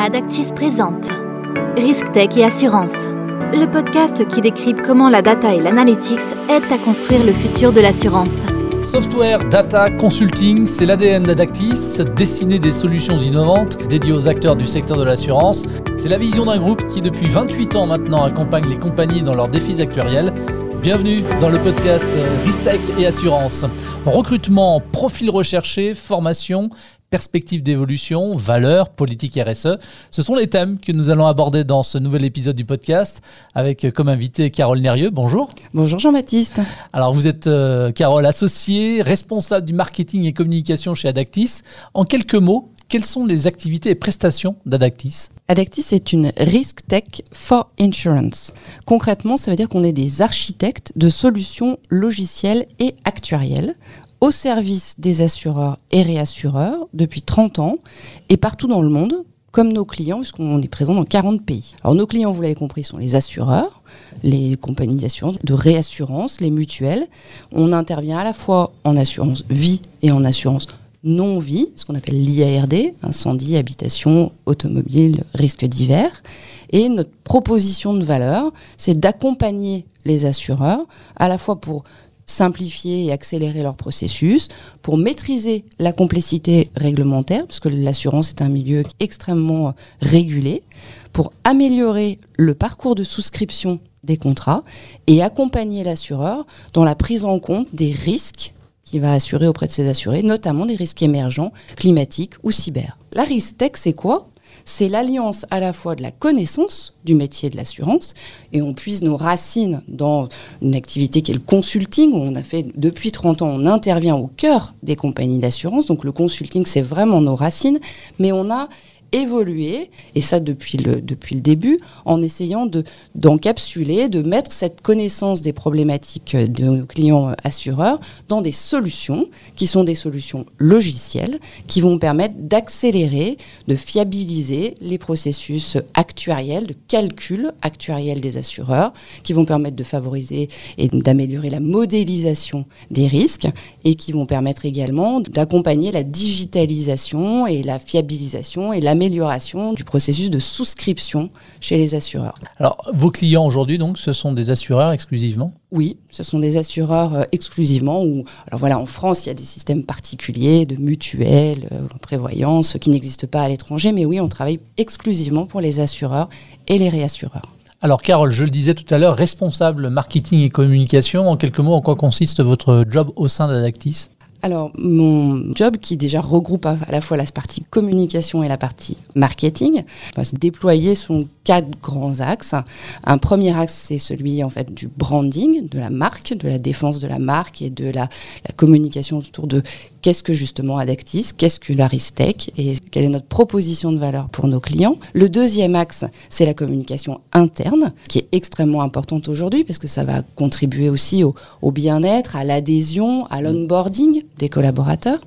Adactis présente Risk Tech et Assurance, le podcast qui décrypte comment la data et l'analytics aident à construire le futur de l'assurance. Software, data, consulting, c'est l'ADN d'Adactis, dessiner des solutions innovantes dédiées aux acteurs du secteur de l'assurance. C'est la vision d'un groupe qui depuis 28 ans maintenant accompagne les compagnies dans leurs défis actuariels. Bienvenue dans le podcast Risk Tech et Assurance. Recrutement, profil recherché, formation, perspectives d'évolution, valeurs, politique RSE. Ce sont les thèmes que nous allons aborder dans ce nouvel épisode du podcast avec euh, comme invité Carole Nérieux. Bonjour. Bonjour Jean-Baptiste. Alors vous êtes euh, Carole associée, responsable du marketing et communication chez Adactis. En quelques mots, quelles sont les activités et prestations d'Adactis? Adactis est une Risk Tech for Insurance. Concrètement, ça veut dire qu'on est des architectes de solutions logicielles et actuarielles au service des assureurs et réassureurs depuis 30 ans et partout dans le monde, comme nos clients, puisqu'on est présent dans 40 pays. Alors nos clients, vous l'avez compris, sont les assureurs, les compagnies d'assurance, de réassurance, les mutuelles. On intervient à la fois en assurance vie et en assurance non-vie, ce qu'on appelle l'IARD, incendie, habitation, automobile, risques divers. Et notre proposition de valeur, c'est d'accompagner les assureurs à la fois pour simplifier et accélérer leur processus, pour maîtriser la complexité réglementaire, parce que l'assurance est un milieu extrêmement régulé, pour améliorer le parcours de souscription des contrats et accompagner l'assureur dans la prise en compte des risques qu'il va assurer auprès de ses assurés, notamment des risques émergents, climatiques ou cyber. La RISTEC, c'est quoi? C'est l'alliance à la fois de la connaissance du métier de l'assurance, et on puise nos racines dans une activité qui est le consulting, où on a fait depuis 30 ans, on intervient au cœur des compagnies d'assurance, donc le consulting, c'est vraiment nos racines, mais on a évoluer, et ça depuis le, depuis le début, en essayant de, d'encapsuler, de mettre cette connaissance des problématiques de nos clients assureurs dans des solutions qui sont des solutions logicielles qui vont permettre d'accélérer, de fiabiliser les processus actuariels, de calcul actuariel des assureurs, qui vont permettre de favoriser et d'améliorer la modélisation des risques et qui vont permettre également d'accompagner la digitalisation et la fiabilisation et la amélioration du processus de souscription chez les assureurs. Alors, vos clients aujourd'hui, donc, ce sont des assureurs exclusivement? Oui, ce sont des assureurs euh, exclusivement. Ou, alors voilà, en France, il y a des systèmes particuliers de mutuelles, euh, prévoyance, qui n'existent pas à l'étranger, mais oui, on travaille exclusivement pour les assureurs et les réassureurs. Alors Carole, je le disais tout à l'heure, responsable marketing et communication, en quelques mots, en quoi consiste votre job au sein d'Adactis? Alors, mon job qui déjà regroupe à, la fois la partie communication et la partie marketing, va se déployer son quatre grands axes. Un premier axe, c'est celui en fait du branding, de la marque, de la défense de la marque et de la communication autour de qu'est-ce que justement Adactis, qu'est-ce que l'Aristech et quelle est notre proposition de valeur pour nos clients? Le deuxième axe, c'est la communication interne, qui est extrêmement importante aujourd'hui parce que ça va contribuer aussi au, bien-être, à l'adhésion, à l'onboarding des collaborateurs.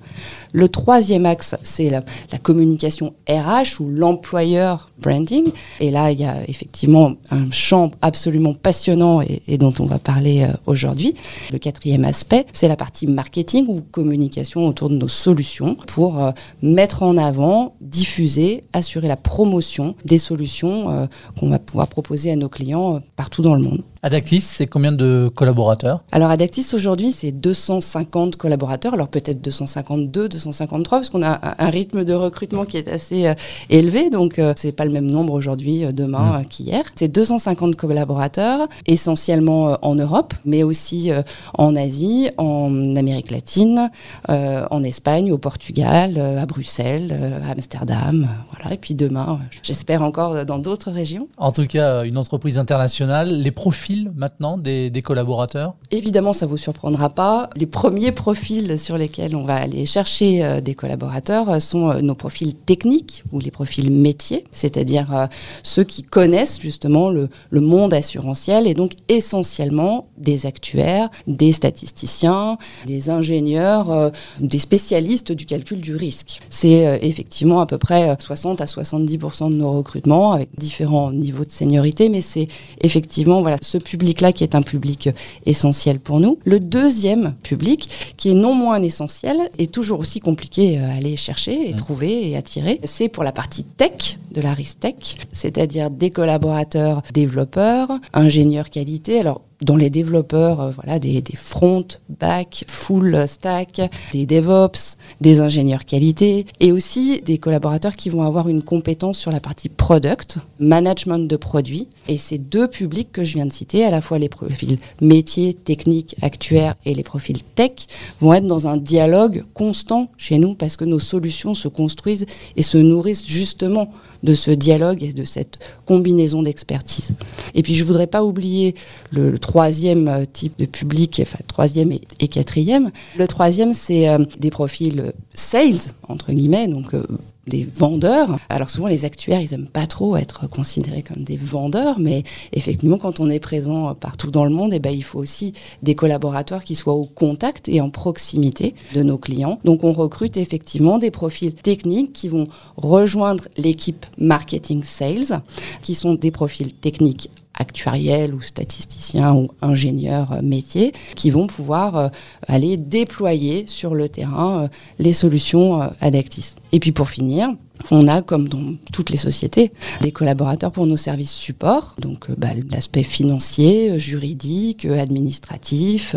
Le troisième axe, c'est la, communication RH ou l'employeur branding. Et là, il y a effectivement un champ absolument passionnant et, et dont on va parler euh, aujourd'hui. Le quatrième aspect, c'est la partie marketing ou communication autour de nos solutions pour euh, mettre en avant, diffuser, assurer la promotion des solutions euh, qu'on va pouvoir proposer à nos clients euh, partout dans le monde. Adactis, c'est combien de collaborateurs? Alors Adactis aujourd'hui, c'est 250 collaborateurs. Alors peut-être 252, 253, parce qu'on a un, rythme de recrutement qui est assez euh, élevé. Donc euh, c'est pas le même nombre aujourd'hui, euh, demain mmh. qu'hier. C'est 250 collaborateurs, essentiellement en Europe, mais aussi en Asie, en Amérique latine, en Espagne, au Portugal, à Bruxelles, à Amsterdam. voilà. Et puis demain, j'espère encore dans d'autres régions. En tout cas, une entreprise internationale. Les profils maintenant des, collaborateurs? Évidemment, ça ne vous surprendra pas. Les premiers profils sur lesquels on va aller chercher euh, des collaborateurs euh, sont euh, nos profils techniques ou les profils métiers, c'est-à-dire ceux qui connaissent justement le, le, monde assurantiel et donc essentiellement des actuaires, des statisticiens, des ingénieurs, des spécialistes du calcul du risque. C'est effectivement à peu près 60 à 70% de nos recrutements avec différents niveaux de seniorité, mais c'est effectivement voilà, ce public-là qui est un public essentiel pour nous. Le deuxième public, qui est non moins essentiel, est toujours aussi compliqué à aller chercher et mmh. trouver et attirer, c'est pour la partie tech de la RISTech, c'est-à-dire des collaborateurs développeurs, ingénieurs qualité. Alors, dans les développeurs, euh, voilà, des, des front, back, full stack, des DevOps, des ingénieurs qualité et aussi des collaborateurs qui vont avoir une compétence sur la partie product, management de produits. Et ces deux publics que je viens de citer, à la fois les profils métiers, techniques, actuaires et les profils tech, vont être dans un dialogue constant chez nous parce que nos solutions se construisent et se nourrissent justement de ce dialogue et de cette combinaison d'expertise. Et puis je voudrais pas oublier le, troisième euh, type de public, enfin troisième et, quatrième. Le troisième, c'est euh, des profils sales entre guillemets, donc euh, des vendeurs. Alors souvent les actuaires, ils aiment pas trop être considérés comme des vendeurs, mais effectivement quand on est présent partout dans le monde, eh ben, il faut aussi des collaborateurs qui soient au contact et en proximité de nos clients. Donc on recrute effectivement des profils techniques qui vont rejoindre l'équipe marketing sales, qui sont des profils techniques actuariels ou statisticiens ou ingénieurs euh, métiers qui vont pouvoir euh, aller déployer sur le terrain euh, les solutions Adactis. Et puis pour finir, on a, comme dans toutes les sociétés, des collaborateurs pour nos services support, donc bah, l'aspect financier, juridique, administratif,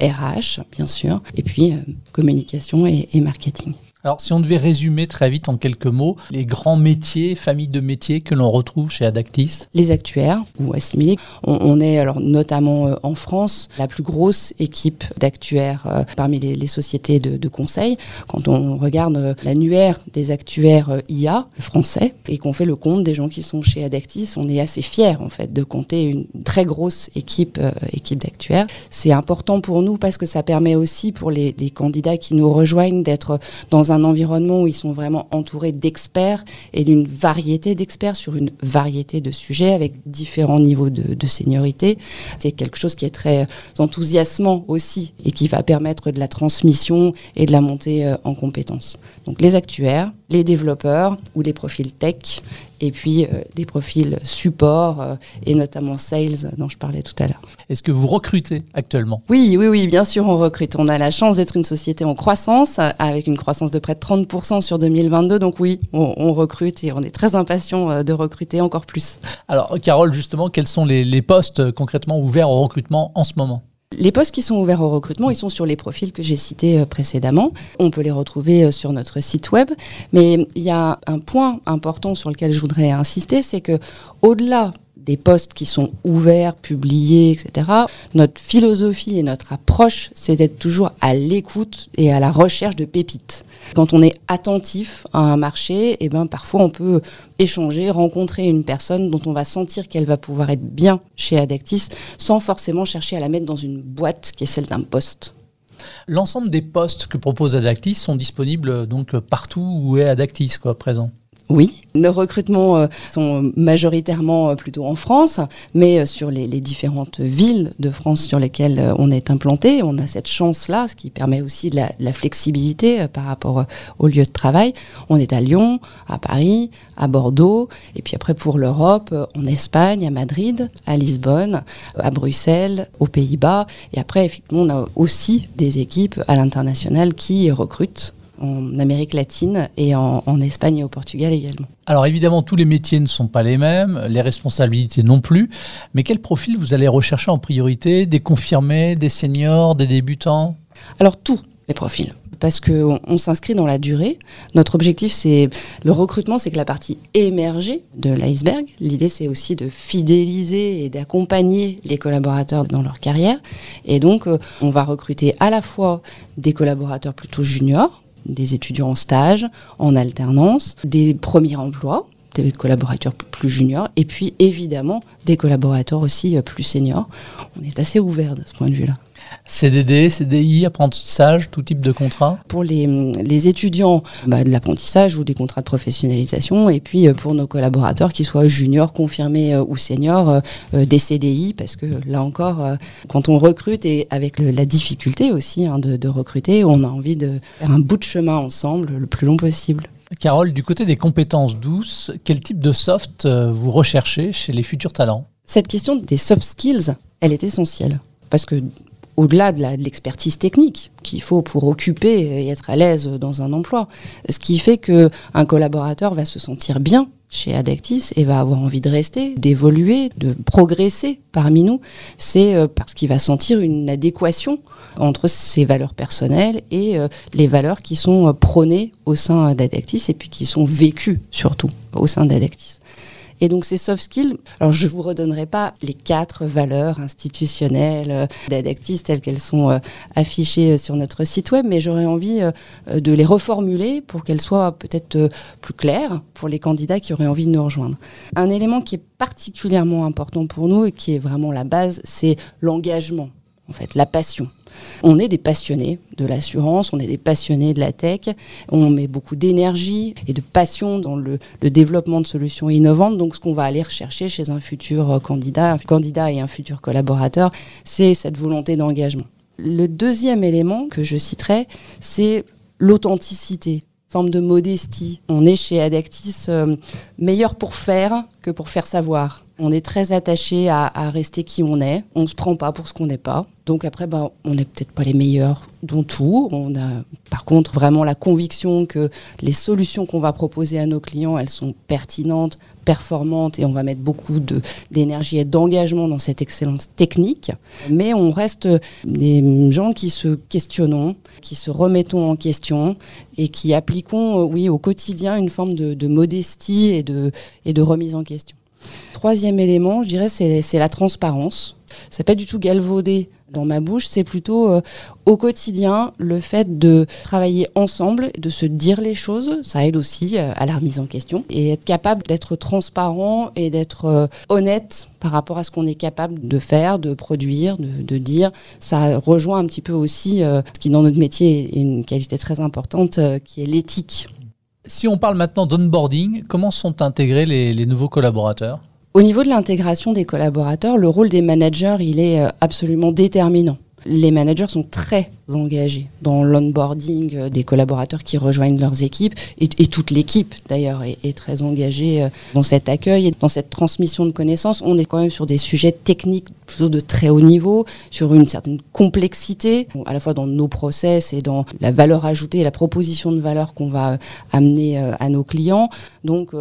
RH, bien sûr, et puis communication et marketing. Alors, si on devait résumer très vite en quelques mots, les grands métiers, familles de métiers que l'on retrouve chez Adactis Les actuaires ou assimilés. On, est alors notamment euh, en France la plus grosse équipe d'actuaires euh, parmi les, sociétés de, conseil. Quand on regarde euh, l'annuaire des actuaires IA français et qu'on fait le compte des gens qui sont chez Adactis, on est assez fiers en fait de compter une très grosse équipe, équipe d'actuaires. C'est important pour nous parce que ça permet aussi pour les candidats qui nous rejoignent d'être dans un un environnement où ils sont vraiment entourés d'experts et d'une variété d'experts sur une variété de sujets avec différents niveaux de, de seniorité. C'est quelque chose qui est très enthousiasmant aussi et qui va permettre de la transmission et de la montée euh, en compétences. Donc les actuaires, les développeurs ou les profils tech et puis euh, des profils support euh, et notamment sales dont je parlais tout à l'heure. Est-ce que vous recrutez actuellement? Oui, oui, oui, bien sûr, on recrute. On a la chance d'être une société en croissance avec une croissance de près de 30% sur 2022. Donc oui, on, recrute et on est très impatient euh, de recruter encore plus. Alors Carole, justement, quels sont les, les postes concrètement ouverts au recrutement en ce moment? Les postes qui sont ouverts au recrutement, ils sont sur les profils que j'ai cités euh, précédemment. On peut les retrouver euh, sur notre site web. Mais il y a un point important sur lequel je voudrais insister, c'est que au-delà des postes qui sont ouverts, publiés, etc. Notre philosophie et notre approche, c'est d'être toujours à l'écoute et à la recherche de pépites. Quand on est attentif à un marché, et eh ben parfois on peut échanger, rencontrer une personne dont on va sentir qu'elle va pouvoir être bien chez Adactis, sans forcément chercher à la mettre dans une boîte qui est celle d'un poste. L'ensemble des postes que propose Adactis sont disponibles donc partout où est Adactis quoi, présent. Oui, nos recrutements euh, sont majoritairement euh, plutôt en France, mais euh, sur les, différentes villes de France sur lesquelles on est implanté, on a cette chance-là, ce qui permet aussi de la, flexibilité par rapport au lieu de travail. On est à Lyon, à Paris, à Bordeaux, et puis après pour l'Europe, en Espagne, à Madrid, à Lisbonne, à Bruxelles, aux Pays-Bas, et après effectivement on a aussi des équipes à l'international qui recrutent en Amérique latine et en, Espagne et au Portugal également. Alors évidemment, tous les métiers ne sont pas les mêmes, les responsabilités non plus, mais quel profil vous allez rechercher en priorité? Des confirmés, des seniors, des débutants? Alors tous les profils parce qu'on on, s'inscrit dans la durée. Notre objectif, c'est le recrutement, c'est que la partie émergée de l'iceberg. L'idée, c'est aussi de fidéliser et d'accompagner les collaborateurs dans leur carrière. Et donc, euh, on va recruter à la fois des collaborateurs plutôt juniors, des étudiants en stage, en alternance, des premiers emplois, des collaborateurs plus juniors, et puis évidemment des collaborateurs aussi euh, plus seniors. On est assez ouvert de ce point de vue-là. CDD, CDI, apprentissage, tout type de contrat? Pour les, les étudiants, bah, de l'apprentissage ou des contrats de professionnalisation. Et puis euh, pour nos collaborateurs, qu'ils soient juniors, confirmés euh, ou seniors, euh, des CDI, parce que là encore, quand on recrute et avec la difficulté aussi hein, de, de recruter, on a envie de faire un bout de chemin ensemble le plus long possible. Carole, du côté des compétences douces, quel type de soft vous recherchez chez les futurs talents? Cette question des soft skills, elle est essentielle. Parce que au-delà de l'expertise technique qu'il faut pour occuper et être à l'aise dans un emploi, ce qui fait qu'un collaborateur va se sentir bien chez Adactis et va avoir envie de rester, d'évoluer, de progresser parmi nous, c'est euh, parce qu'il va sentir une adéquation entre ses valeurs personnelles et euh, les valeurs qui sont euh, prônées au sein d'Adactis et puis qui sont vécues surtout au sein d'Adactis. Et donc ces soft skills, alors je vous redonnerai pas les quatre valeurs institutionnelles euh, d'Adactis telles qu'elles sont euh, affichées euh, sur notre site web, mais j'aurais envie de les reformuler pour qu'elles soient peut-être plus claires pour les candidats qui auraient envie de nous rejoindre. Un élément qui est particulièrement important pour nous et qui est vraiment la base, c'est l'engagement, en fait, la passion. On est des passionnés de l'assurance, on est des passionnés de la tech, on met beaucoup d'énergie et de passion dans le, développement de solutions innovantes. Donc ce qu'on va aller rechercher chez un futur candidat, candidat et un futur collaborateur, c'est cette volonté d'engagement. Le deuxième élément que je citerai, c'est l'authenticité forme de modestie. On est chez Adactis euh, meilleur pour faire que pour faire savoir. On est très attaché à, rester qui on est. On ne se prend pas pour ce qu'on n'est pas. Donc après, bah, on n'est peut-être pas les meilleurs dans tout. On a par contre vraiment la conviction que les solutions qu'on va proposer à nos clients, elles sont pertinentes, performante et on va mettre beaucoup d'énergie et d'engagement dans cette excellence technique. Mais on reste des gens qui se questionnons, qui se remettons en question et qui appliquons, euh, oui, au quotidien une forme de, modestie et de, et de remise en question. Troisième élément, je dirais, c'est la transparence. Ça pas du tout galvaudé dans ma bouche, c'est plutôt euh, au quotidien le fait de travailler ensemble, de se dire les choses, ça aide aussi euh, à la remise en question et être capable d'être transparent et d'être euh, honnête par rapport à ce qu'on est capable de faire, de produire, de, dire. Ça rejoint un petit peu aussi ce qui dans notre métier est une qualité très importante, qui est l'éthique. Si on parle maintenant d'onboarding, comment sont intégrés les nouveaux collaborateurs? Au niveau de l'intégration des collaborateurs, le rôle des managers, il est euh, absolument déterminant. Les managers sont très engagés dans l'onboarding euh, des collaborateurs qui rejoignent leurs équipes et, toute l'équipe d'ailleurs est, très engagée euh, dans cet accueil et dans cette transmission de connaissances. On est quand même sur des sujets techniques plutôt de très haut niveau, sur une certaine complexité, à la fois dans nos process et dans la valeur ajoutée et la proposition de valeur qu'on va euh, amener à nos clients. Donc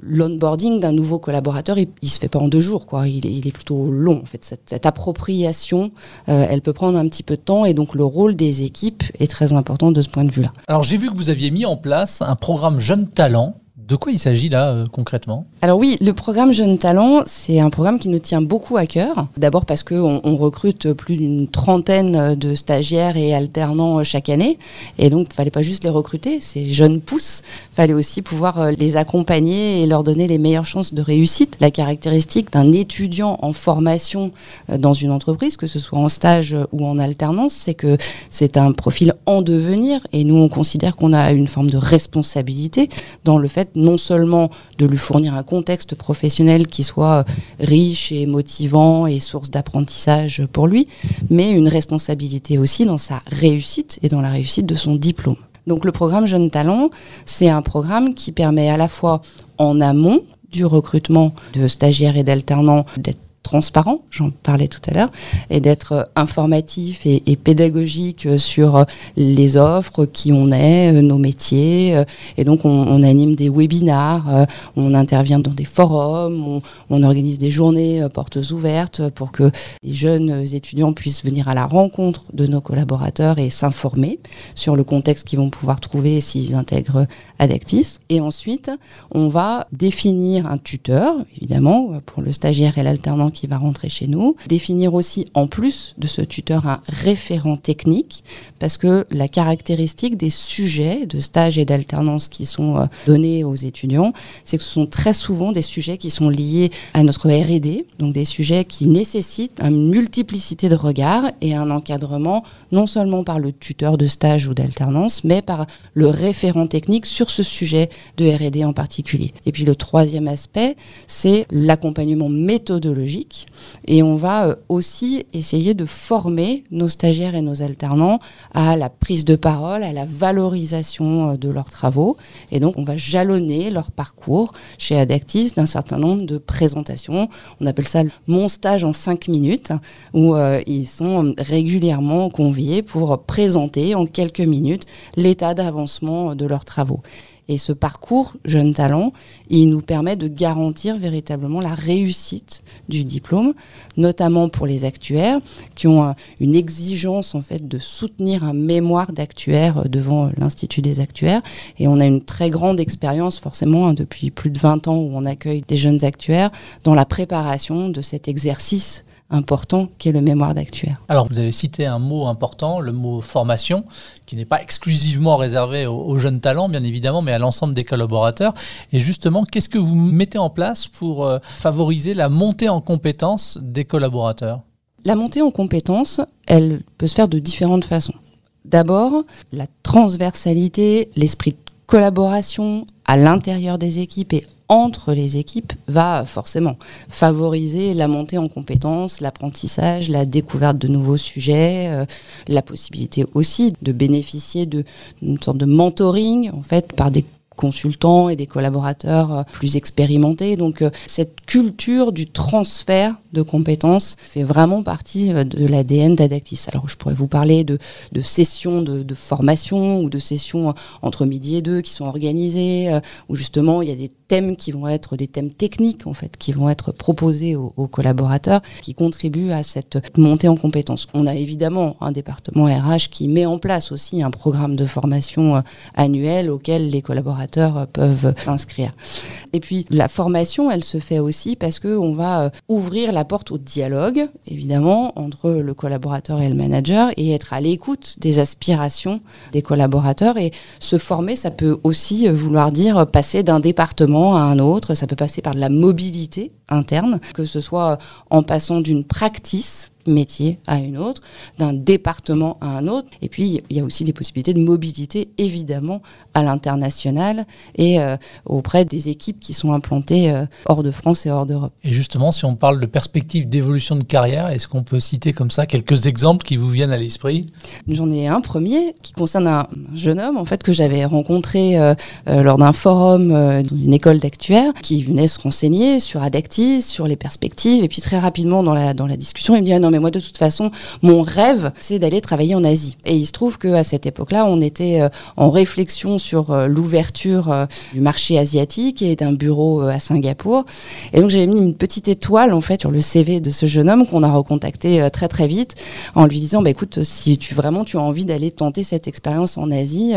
l'onboarding d'un nouveau collaborateur, il, ne se fait pas en deux jours, quoi. Il est, plutôt long en fait. Cette, appropriation, elle peut prendre un petit peu de temps et donc le rôle des équipes est très important de ce point de vue-là. Alors j'ai vu que vous aviez mis en place un programme Jeunes Talents de quoi il s'agit là euh, concrètement? Alors oui, le programme Jeunes Talents, c'est un programme qui nous tient beaucoup à cœur. D'abord parce qu'on on recrute plus d'une trentaine de stagiaires et alternants chaque année. Et donc, il fallait pas juste les recruter, ces jeunes pousses. Il fallait aussi pouvoir euh, les accompagner et leur donner les meilleures chances de réussite. La caractéristique d'un étudiant en formation euh, dans une entreprise, que ce soit en stage ou en alternance, c'est que c'est un profil en devenir. Et nous, on considère qu'on a une forme de responsabilité dans le fait non seulement de lui fournir un contexte professionnel qui soit riche et motivant et source d'apprentissage pour lui, mais une responsabilité aussi dans sa réussite et dans la réussite de son diplôme. Donc le programme Jeunes Talents, c'est un programme qui permet à la fois en amont du recrutement de stagiaires et d'alternants d'être transparent, j'en parlais tout à l'heure, et d'être euh, informatif et, pédagogique euh, sur euh, les offres, qui on est, nos métiers. Et donc, on, anime des webinars, on intervient dans des forums, on, organise des journées portes ouvertes pour que les jeunes étudiants puissent venir à la rencontre de nos collaborateurs et s'informer sur le contexte qu'ils vont pouvoir trouver s'ils intègrent Adactis. Et ensuite, on va définir un tuteur, évidemment, pour le stagiaire et l'alternant qui va rentrer chez nous. Définir aussi, en plus de ce tuteur, un référent technique, parce que la caractéristique des sujets de stage et d'alternance qui sont euh, donnés aux étudiants, c'est que ce sont très souvent des sujets qui sont liés à notre R&D, donc des sujets qui nécessitent une multiplicité de regards et un encadrement non seulement par le tuteur de stage ou d'alternance, mais par le référent technique sur ce sujet de R&D en particulier. Et puis le troisième aspect, c'est l'accompagnement méthodologique et on va aussi essayer de former nos stagiaires et nos alternants à la prise de parole, à la valorisation de leurs travaux. Et donc, on va jalonner leur parcours chez Adactis d'un certain nombre de présentations. On appelle ça mon stage en cinq minutes, où ils sont régulièrement conviés pour présenter en quelques minutes l'état d'avancement de leurs travaux. Et ce parcours jeune talent, il nous permet de garantir véritablement la réussite du diplôme, notamment pour les actuaires qui ont euh, une exigence en fait de soutenir un mémoire d'actuaire euh, devant l'Institut des actuaires. Et on a une très grande expérience forcément hein, depuis plus de 20 ans où on accueille des jeunes actuaires dans la préparation de cet exercice important qui est le mémoire d'actuaire. Alors vous avez cité un mot important, le mot formation, qui n'est pas exclusivement réservé aux, jeunes talents, bien évidemment, mais à l'ensemble des collaborateurs. Et justement, qu'est-ce que vous mettez en place pour euh, favoriser la montée en compétences des collaborateurs? La montée en compétences, elle peut se faire de différentes façons. D'abord, la transversalité, l'esprit de collaboration à l'intérieur des équipes et entre les équipes va forcément favoriser la montée en compétences, l'apprentissage, la découverte de nouveaux sujets, euh, la possibilité aussi de bénéficier d'une sorte de mentoring en fait par des consultants et des collaborateurs euh, plus expérimentés. Donc euh, cette culture du transfert de compétences fait vraiment partie euh, de l'ADN d'Adactis. Alors je pourrais vous parler de, sessions de, formation ou de sessions entre midi et deux qui sont organisées, où justement il y a des thèmes qui vont être des thèmes techniques en fait, qui vont être proposés aux collaborateurs, qui contribuent à cette montée en compétences. On a évidemment un département RH qui met en place aussi un programme de formation annuel auquel les collaborateurs euh, peuvent s'inscrire. Et puis la formation, elle se fait aussi parce qu'on va euh, ouvrir la porte au dialogue, évidemment, entre le collaborateur et le manager et être à l'écoute des aspirations des collaborateurs. Et se former, ça peut aussi vouloir dire passer d'un département à un autre, ça peut passer par de la mobilité interne, que ce soit en passant d'une practice métier à une autre, d'un département à un autre. Et puis, il y a aussi des possibilités de mobilité, évidemment, à l'international et euh, auprès des équipes qui sont implantées euh, hors de France et hors d'Europe. Et justement, si on parle de perspectives d'évolution de carrière, est-ce qu'on peut citer comme ça quelques exemples qui vous viennent à l'esprit? J'en ai un premier qui concerne un jeune homme, en fait, que j'avais rencontré euh, lors d'un forum d'une école d'actuaires qui venait se renseigner sur Adactis, sur les perspectives. Et puis, très rapidement, dans la, dans la discussion, il me dit ah non, mais moi, de toute façon, mon rêve, c'est d'aller travailler en Asie. Et il se trouve qu'à cette époque-là, on était euh, en réflexion sur euh, l'ouverture euh, du marché asiatique et d'un bureau à Singapour. Et donc, j'avais mis une petite étoile, en fait, sur le CV de ce jeune homme qu'on a recontacté très, très vite en lui disant, bah, écoute, si tu vraiment tu as envie d'aller tenter cette expérience en Asie,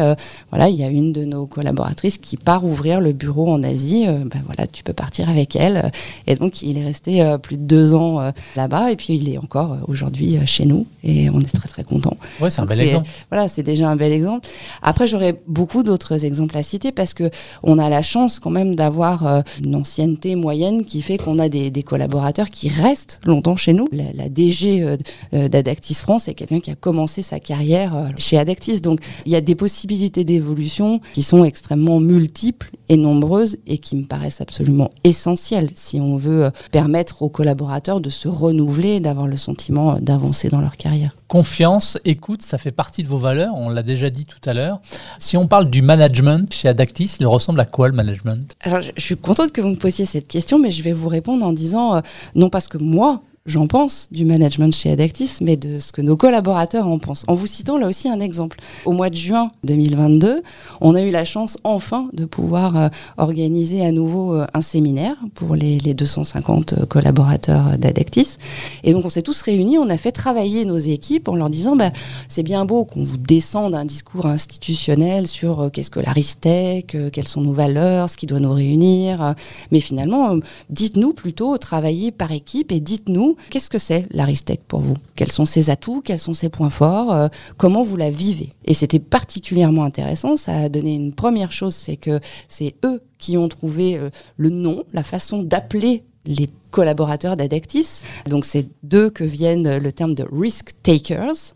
voilà, il y a une de nos collaboratrices qui part ouvrir le bureau en Asie. bah, voilà, tu peux partir avec elle. Et donc, il est resté plus de deux ans là-bas et puis il est encore euh, aujourd'hui euh, chez nous et on est très très content. Ouais, c'est un bel exemple. Voilà, c'est déjà un bel exemple. Après, j'aurais beaucoup d'autres exemples à citer parce que on a la chance quand même d'avoir euh, une ancienneté moyenne qui fait qu'on a des, collaborateurs qui restent longtemps chez nous. La, DG d'Adactis France est quelqu'un qui a commencé sa carrière chez Adactis, donc il y a des possibilités d'évolution qui sont extrêmement multiples et nombreuses et qui me paraissent absolument essentielles si on veut permettre aux collaborateurs de se renouveler, d'avoir le sentiment d'avancer dans leur carrière. Confiance, écoute, ça fait partie de vos valeurs, on l'a déjà dit tout à l'heure. Si on parle du management chez Adactis, il ressemble à quoi le management? Alors je suis contente que vous me posiez cette question, mais je vais vous répondre en disant, euh, non parce que moi, j'en pense, du management chez Adactis, mais de ce que nos collaborateurs en pensent. En vous citant là aussi un exemple. Au mois de juin 2022, on a eu la chance enfin de pouvoir euh, organiser à nouveau euh, un séminaire pour les, 250 euh, collaborateurs d'Adactis. Et donc on s'est tous réunis, on a fait travailler nos équipes en leur disant bah, c'est bien beau qu'on vous descende un discours institutionnel sur qu'est-ce que l'Aristec, quelles sont nos valeurs, ce qui doit nous réunir, mais finalement, dites-nous plutôt, travailler par équipe et dites-nous qu'est-ce que c'est l'Aristec pour vous? Quels sont ses atouts? Quels sont ses points forts? Euh, Comment vous la vivez? Et c'était particulièrement intéressant. Ça a donné une première chose, c'est que c'est eux qui ont trouvé euh, le nom, la façon d'appeler les collaborateurs d'Adactis. Donc c'est d'eux que viennent le terme de risk takers.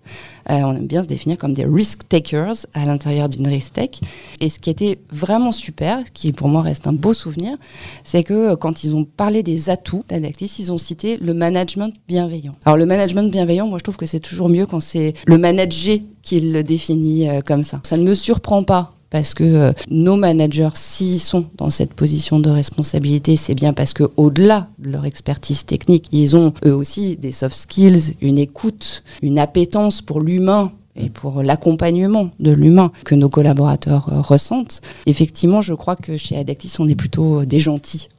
Euh, on aime bien se définir comme des risk takers à l'intérieur d'une risk tech. Et ce qui était vraiment super, qui pour moi reste un beau souvenir, c'est que quand ils ont parlé des atouts d'Adactis, ils ont cité le management bienveillant. Alors le management bienveillant, moi je trouve que c'est toujours mieux quand c'est le manager qui le définit euh, comme ça. Ça ne me surprend pas parce que euh, nos managers, s'ils sont dans cette position de responsabilité, c'est bien parce que au-delà de leur expertise technique, ils ont eux aussi des soft skills, une écoute, une appétence pour l'humain et pour l'accompagnement de l'humain que nos collaborateurs euh, ressentent. Effectivement, je crois que chez Adactis, on est plutôt euh, des gentils.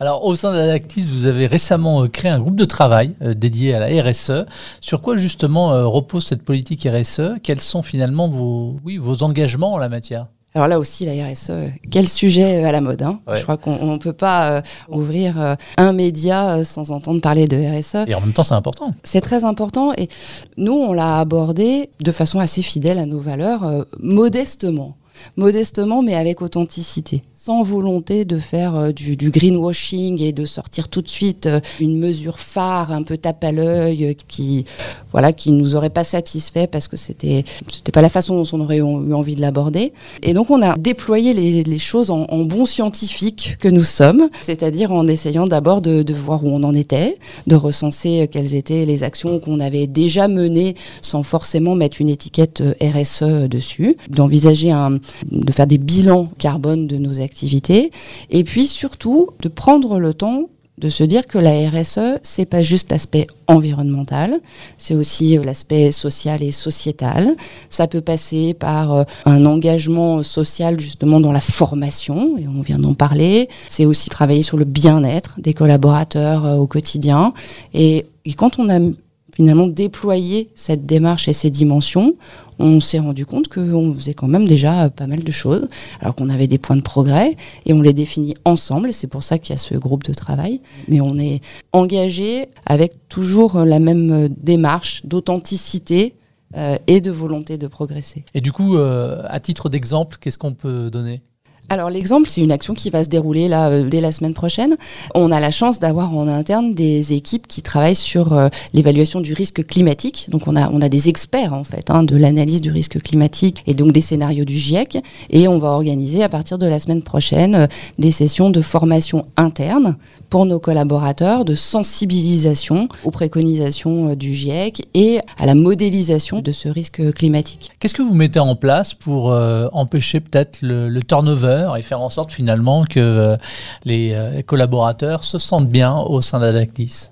Alors, au sein d'Adactis, vous avez récemment créé un groupe de travail dédié à la RSE. Sur quoi justement repose cette politique RSE Quels sont finalement vos, oui, vos engagements en la matière? Alors là aussi, la RSE, quel sujet à la mode. Hein Je crois qu'on ne peut pas euh, ouvrir euh, un média euh, sans entendre parler de RSE. Et en même temps, c'est important. C'est très important. Et nous, on l'a abordé de façon assez fidèle à nos valeurs, modestement. Modestement, mais avec authenticité sans volonté de faire euh, du, greenwashing et de sortir tout de suite euh, une mesure phare, un peu tape à l'œil, euh, qui voilà, qui nous aurait pas satisfait parce que c'était c'était pas la façon dont on aurait eu envie de l'aborder. Et donc on a déployé les, choses en, bons scientifiques que nous sommes, c'est-à-dire en essayant d'abord de, de, voir où on en était, de recenser quelles étaient les actions qu'on avait déjà menées sans forcément mettre une étiquette RSE dessus, d'envisager un, de faire des bilans carbone de nos actions activité. Et puis surtout, de prendre le temps de se dire que la RSE, c'est pas juste l'aspect environnemental, c'est aussi euh, l'aspect social et sociétal. Ça peut passer par euh, un engagement social justement dans la formation, et on vient d'en parler. C'est aussi travailler sur le bien-être des collaborateurs euh, au quotidien. Et, et quand on a finalement déployé cette démarche et ces dimensions, on s'est rendu compte qu'on faisait quand même déjà pas mal de choses, alors qu'on avait des points de progrès, et on les définit ensemble, c'est pour ça qu'il y a ce groupe de travail. Mais on est engagé avec toujours la même démarche d'authenticité euh, et de volonté de progresser. Et du coup, euh, à titre d'exemple, qu'est-ce qu'on peut donner? Alors l'exemple, c'est une action qui va se dérouler là euh, dès la semaine prochaine. On a la chance d'avoir en interne des équipes qui travaillent sur euh, l'évaluation du risque climatique. Donc on a on a des experts en fait hein, de l'analyse du risque climatique et donc des scénarios du GIEC. Et on va organiser à partir de la semaine prochaine euh, des sessions de formation interne pour nos collaborateurs, de sensibilisation aux préconisations du GIEC et à la modélisation de ce risque climatique. Qu'est-ce que vous mettez en place pour empêcher peut-être le, le turnover et faire en sorte finalement que euh, les euh, collaborateurs se sentent bien au sein d'Adactis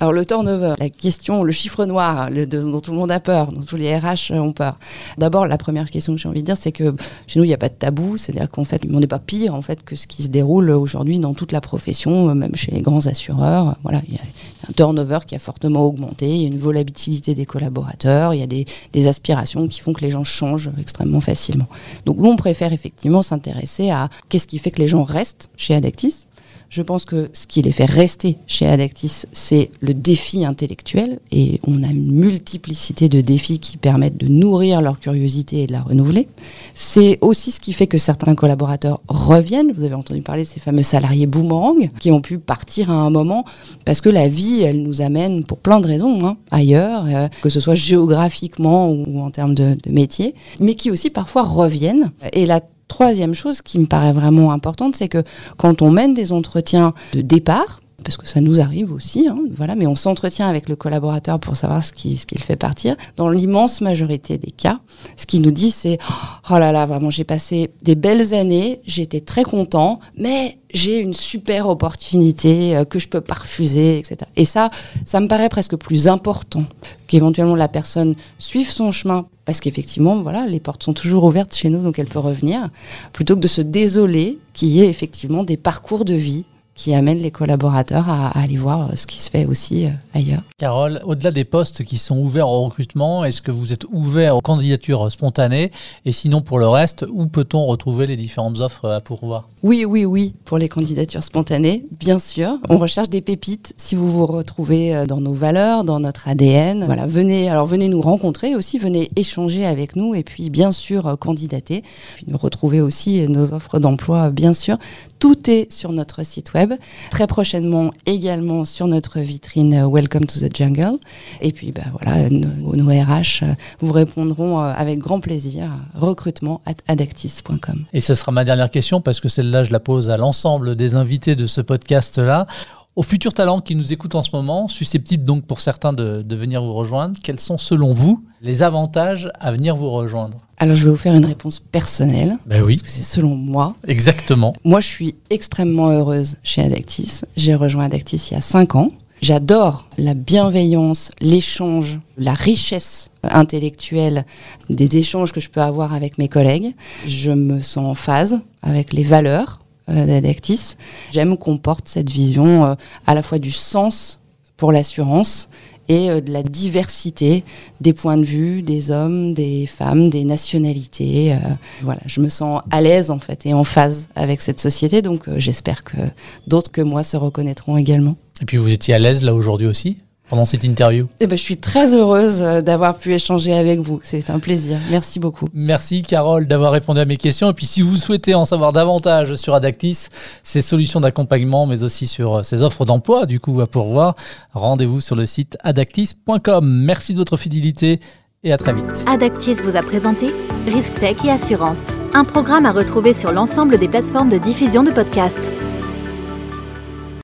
alors le turnover, la question, le chiffre noir dont tout le monde a peur, dont tous les RH ont peur. D'abord, la première question que j'ai envie de dire, c'est que chez nous, il n'y a pas de tabou, c'est-à-dire qu'en fait, on n'est pas pire en fait que ce qui se déroule aujourd'hui dans toute la profession, même chez les grands assureurs. Voilà, il y a un turnover qui a fortement augmenté, il y a une volatilité des collaborateurs, il y a des, des aspirations qui font que les gens changent extrêmement facilement. Donc nous, on préfère effectivement s'intéresser à qu'est-ce qui fait que les gens restent chez Adactis je pense que ce qui les fait rester chez Adactis, c'est le défi intellectuel. Et on a une multiplicité de défis qui permettent de nourrir leur curiosité et de la renouveler. C'est aussi ce qui fait que certains collaborateurs reviennent. Vous avez entendu parler de ces fameux salariés boomerang qui ont pu partir à un moment parce que la vie, elle nous amène pour plein de raisons hein, ailleurs, euh, que ce soit géographiquement ou, en termes de, de métier, mais qui aussi parfois reviennent. Et la Troisième chose qui me paraît vraiment importante, c'est que quand on mène des entretiens de départ, parce que ça nous arrive aussi, hein, voilà, mais on s'entretient avec le collaborateur pour savoir ce qu'il ce fait partir. Dans l'immense majorité des cas, ce qu'il nous dit, c'est oh là là, vraiment, j'ai passé des belles années, j'étais très content, mais j'ai une super opportunité euh, que je peux pas refuser, etc. Et ça, ça me paraît presque plus important qu'éventuellement la personne suive son chemin parce qu'effectivement, voilà, les portes sont toujours ouvertes chez nous, donc elle peut revenir, plutôt que de se désoler qu'il y ait effectivement des parcours de vie qui amène les collaborateurs à, aller voir euh, ce qui se fait aussi euh, ailleurs. Carole, au-delà des postes qui sont ouverts au recrutement, est-ce que vous êtes ouvert aux candidatures spontanées? Et sinon, pour le reste, où peut-on retrouver les différentes offres à pourvoir? Oui, oui, oui, pour les candidatures spontanées, bien sûr. On recherche des pépites. Si vous vous retrouvez euh, dans nos valeurs, dans notre ADN, voilà, venez, alors venez nous rencontrer aussi, venez échanger avec nous et puis bien sûr candidater. Puis retrouver aussi nos offres d'emploi, bien sûr. Tout est sur notre site web Très prochainement également sur notre vitrine Welcome to the Jungle. Et puis bah, voilà, nos, nos RH vous répondront avec grand plaisir. Recrutement at adactis.com. Et ce sera ma dernière question parce que celle-là, je la pose à l'ensemble des invités de ce podcast-là. Aux futurs talents qui nous écoutent en ce moment, susceptibles donc pour certains de, de venir vous rejoindre, quels sont selon vous les avantages à venir vous rejoindre Alors je vais vous faire une réponse personnelle. Ben oui. Parce que c'est selon moi. Exactement. Moi, je suis extrêmement heureuse chez Adactis. J'ai rejoint Adactis il y a 5 ans. J'adore la bienveillance, l'échange, la richesse intellectuelle des échanges que je peux avoir avec mes collègues. Je me sens en phase avec les valeurs d'Adactis. J'aime qu'on porte cette vision euh, à la fois du sens pour l'assurance et euh, de la diversité des points de vue, des hommes, des femmes, des nationalités. Euh, voilà, je me sens à l'aise en fait et en phase avec cette société, donc euh, j'espère que d'autres que moi se reconnaîtront également. Et puis vous étiez à l'aise là aujourd'hui aussi? Pendant cette interview eh ben, Je suis très heureuse d'avoir pu échanger avec vous. C'est un plaisir. Merci beaucoup. Merci Carole d'avoir répondu à mes questions. Et puis si vous souhaitez en savoir davantage sur Adactis, ses solutions d'accompagnement, mais aussi sur ses offres d'emploi, du coup, à pourvoir, rendez-vous sur le site adactis.com. Merci de votre fidélité et à très vite. Adactis vous a présenté Risk Tech et Assurance, un programme à retrouver sur l'ensemble des plateformes de diffusion de podcasts.